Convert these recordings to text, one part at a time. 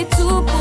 J'ai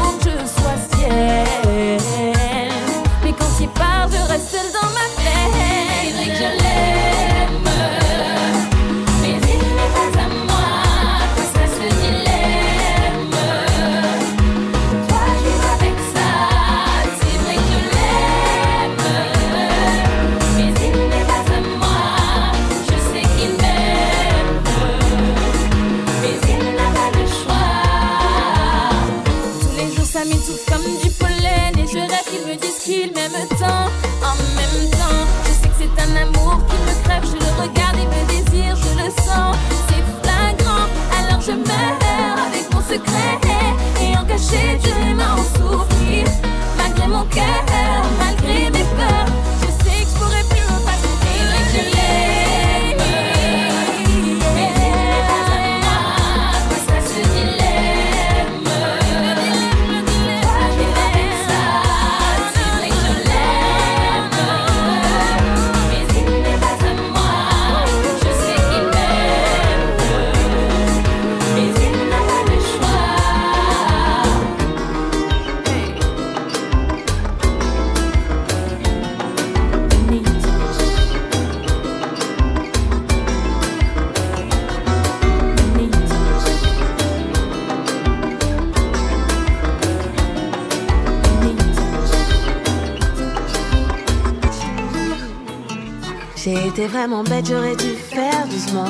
vraiment bête, j'aurais dû faire doucement.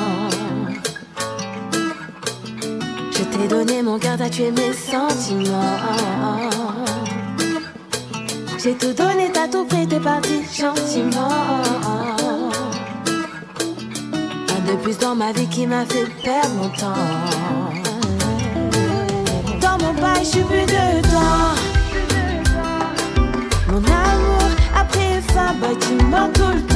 Je t'ai donné mon cœur, t'as tué mes sentiments. J'ai tout donné, t'as tout pris, t'es parti gentiment. Un de plus dans ma vie qui m'a fait perdre mon temps. Dans mon bail, je suis plus dedans. Mon amour a pris fin, bah tu mens tout le temps.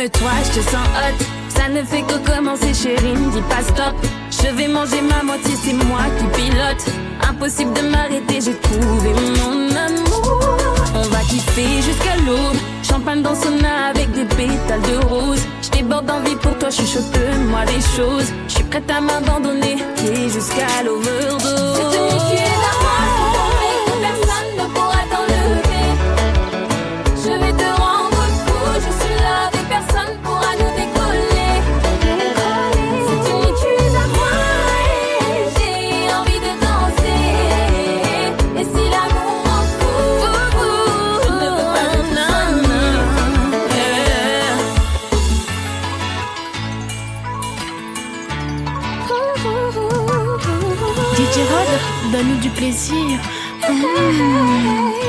Calme-toi, je te sens hot. Ça ne fait que commencer, chérie, ne dis pas stop. Je vais manger ma moitié, c'est moi qui pilote. Impossible de m'arrêter, j'ai trouvé mon amour. On va kiffer jusqu'à l'aube. Champagne dans sauna avec des pétales de rose. Je déborde d'envie pour toi, je suis chaud moi des choses. Je suis prête à m'abandonner et jusqu'à l'overdose. donne du plaisir. Mmh.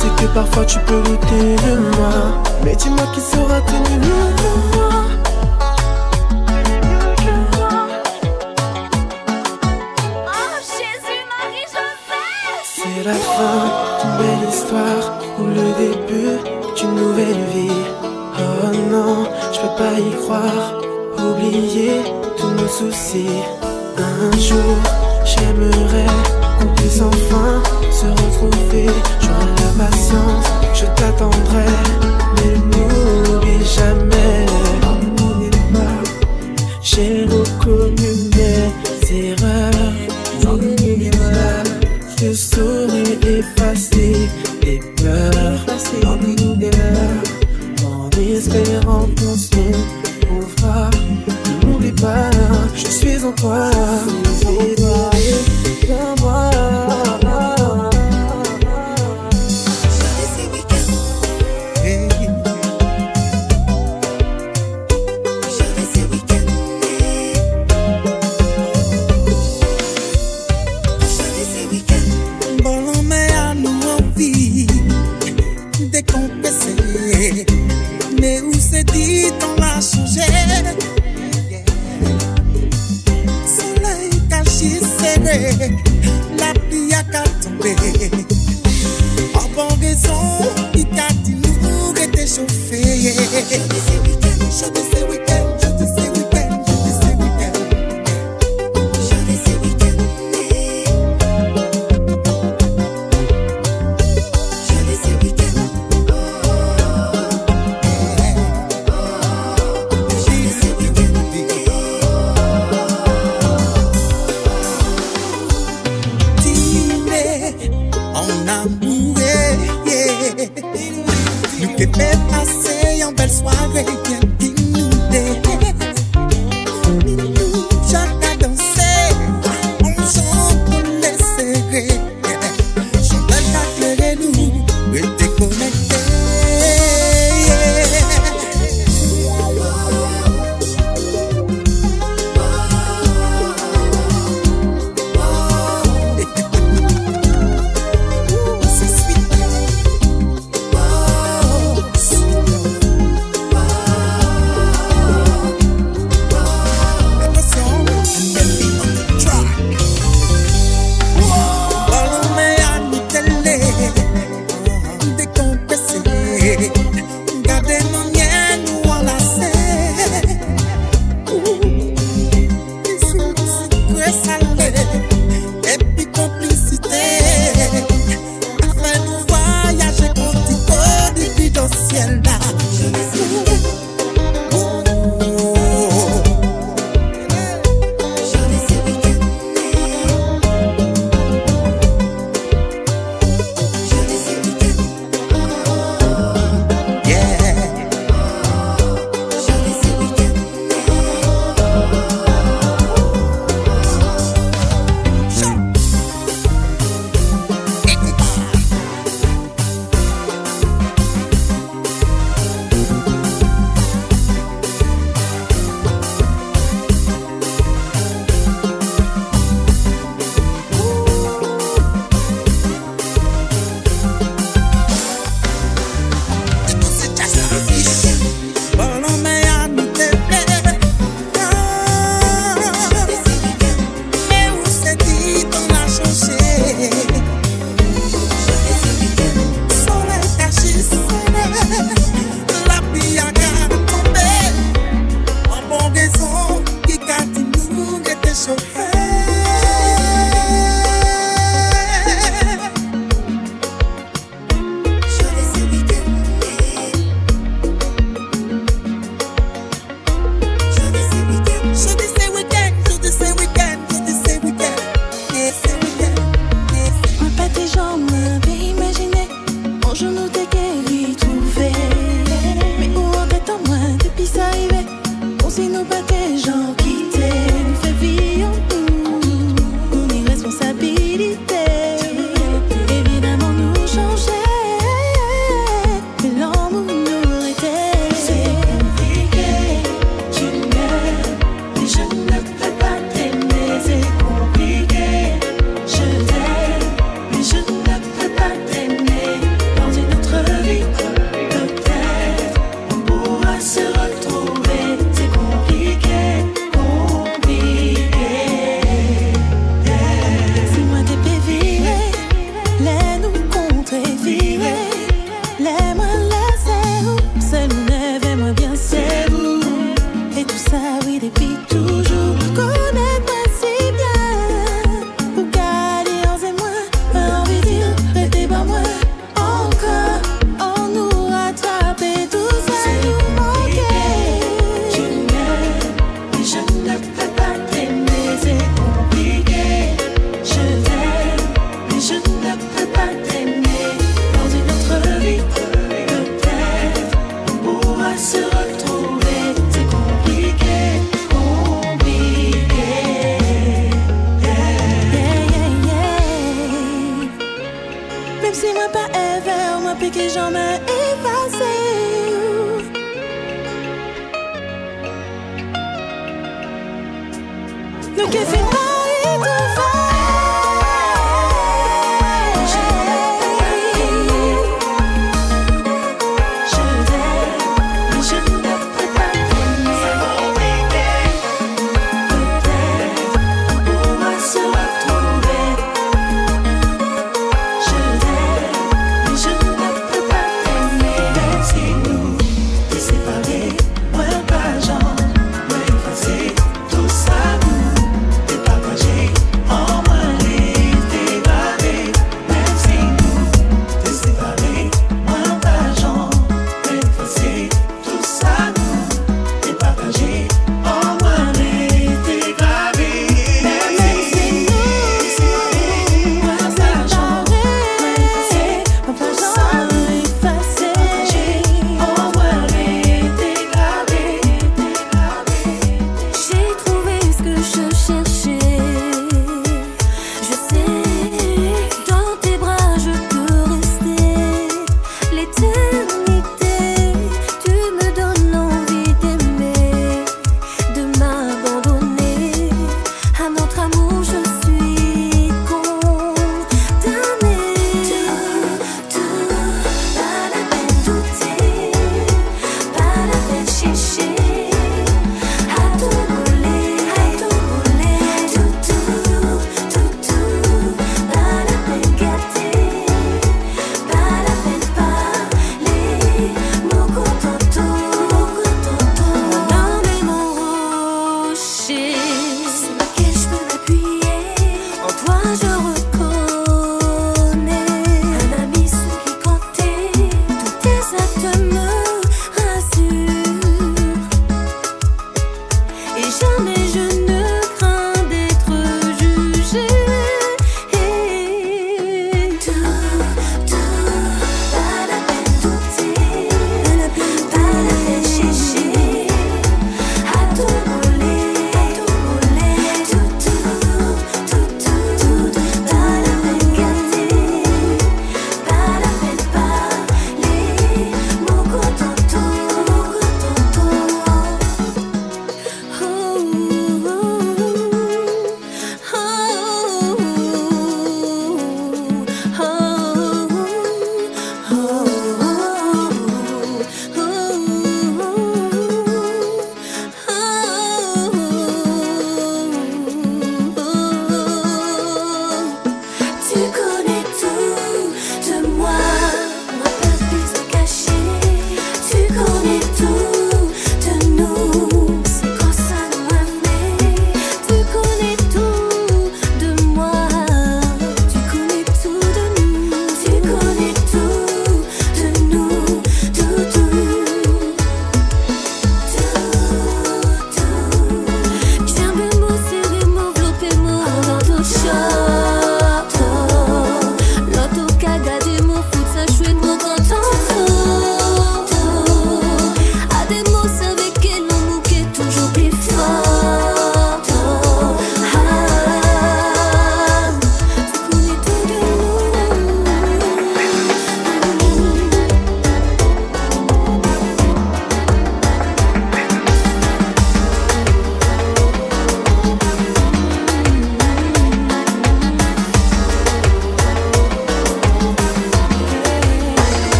Sais que parfois tu peux douter de moi. Mais dis-moi qui sera tenu mieux que moi. Oh Jésus, Marie-Joseph C'est la fin d'une belle histoire ou le début d'une nouvelle vie. Oh non, je peux pas y croire. Oublier tous nos soucis. Un jour, j'aimerais puisse enfin se retrouver. J'aurai la patience, je t'attendrai. Mais n'oublie jamais. J'ai reconnu mes erreurs. Que sourire effacer les peurs. En espérant qu'on se retrouvera. N'oublie pas, je suis en toi.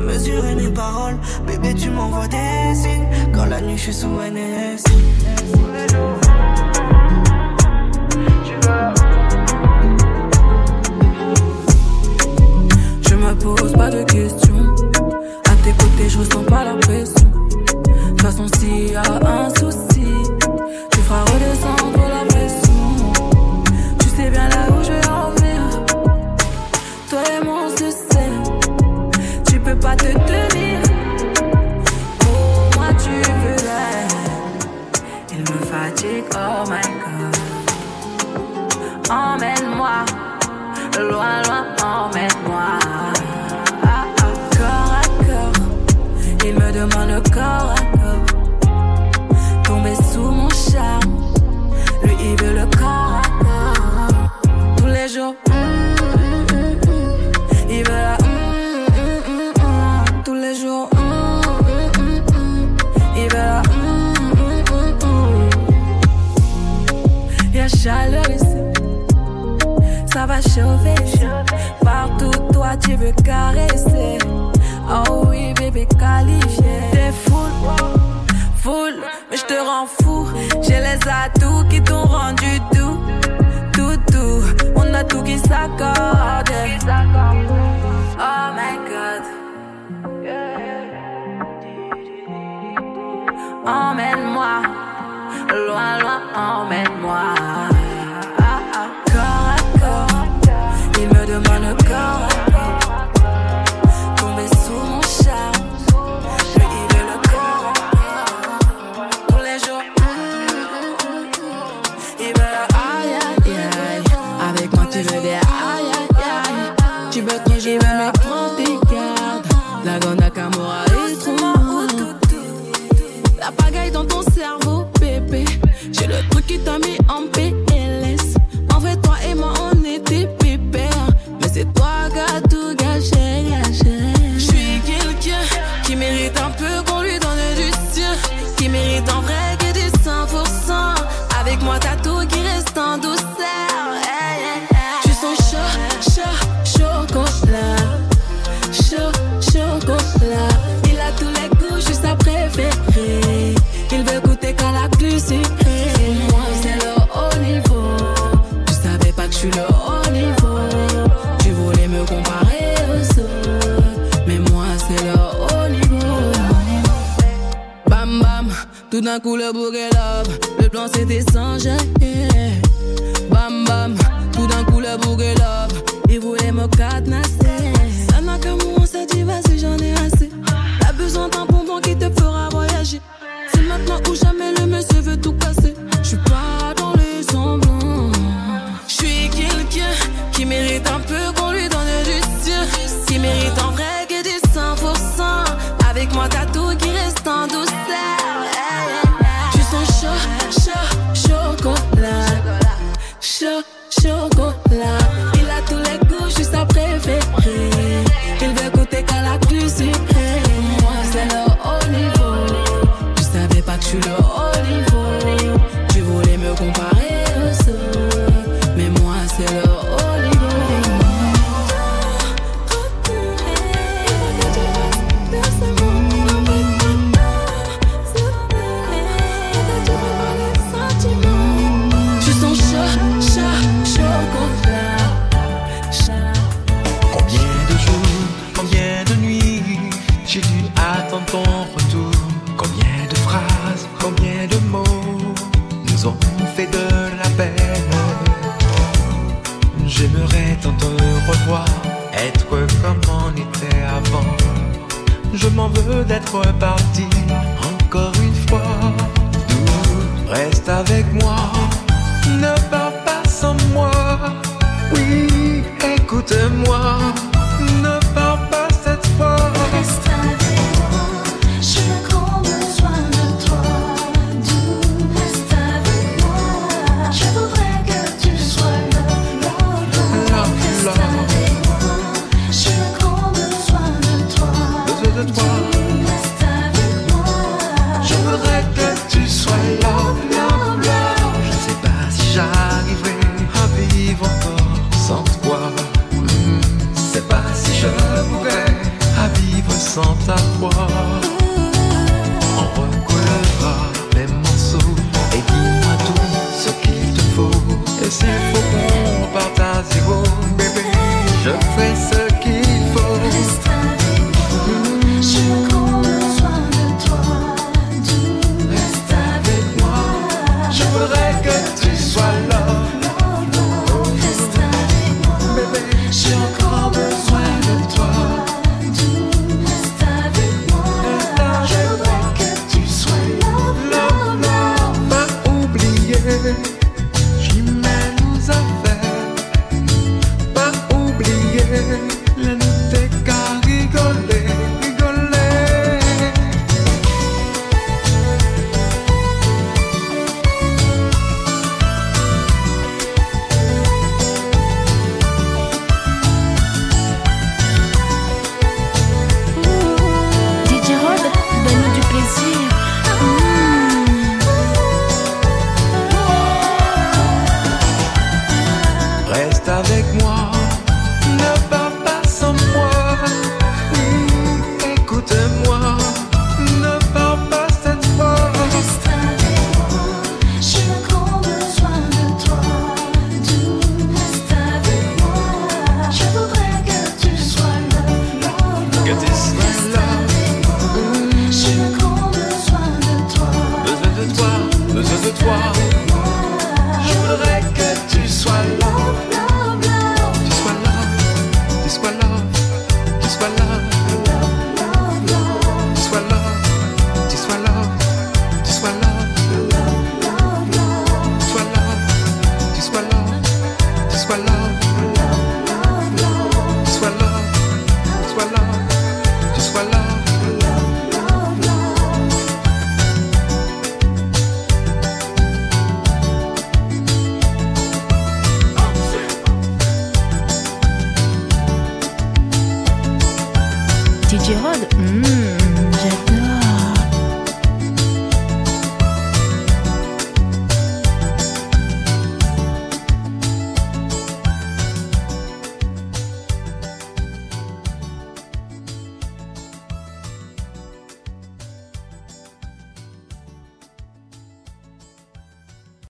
mesurer mes paroles. Bébé, tu m'envoies des signes. Quand la nuit, je suis sous NS. Je me pose pas de questions. À tes côtés, je ressens pas la pression. De toute façon, s'il y a un Loin, loin, emmène-moi. Ah, ah, corps à corps, il me demande corps à corps. Tomber sous mon charme, lui il veut le Partout, toi, tu veux caresser. Oh oui, bébé qualifié. T'es full, full, mais je te rends fou. J'ai les atouts qui t'ont rendu doux. Tout, tout, on a tout qui s'accorde. Oh my god. Emmène-moi, loin, loin, emmène-moi. de mannequin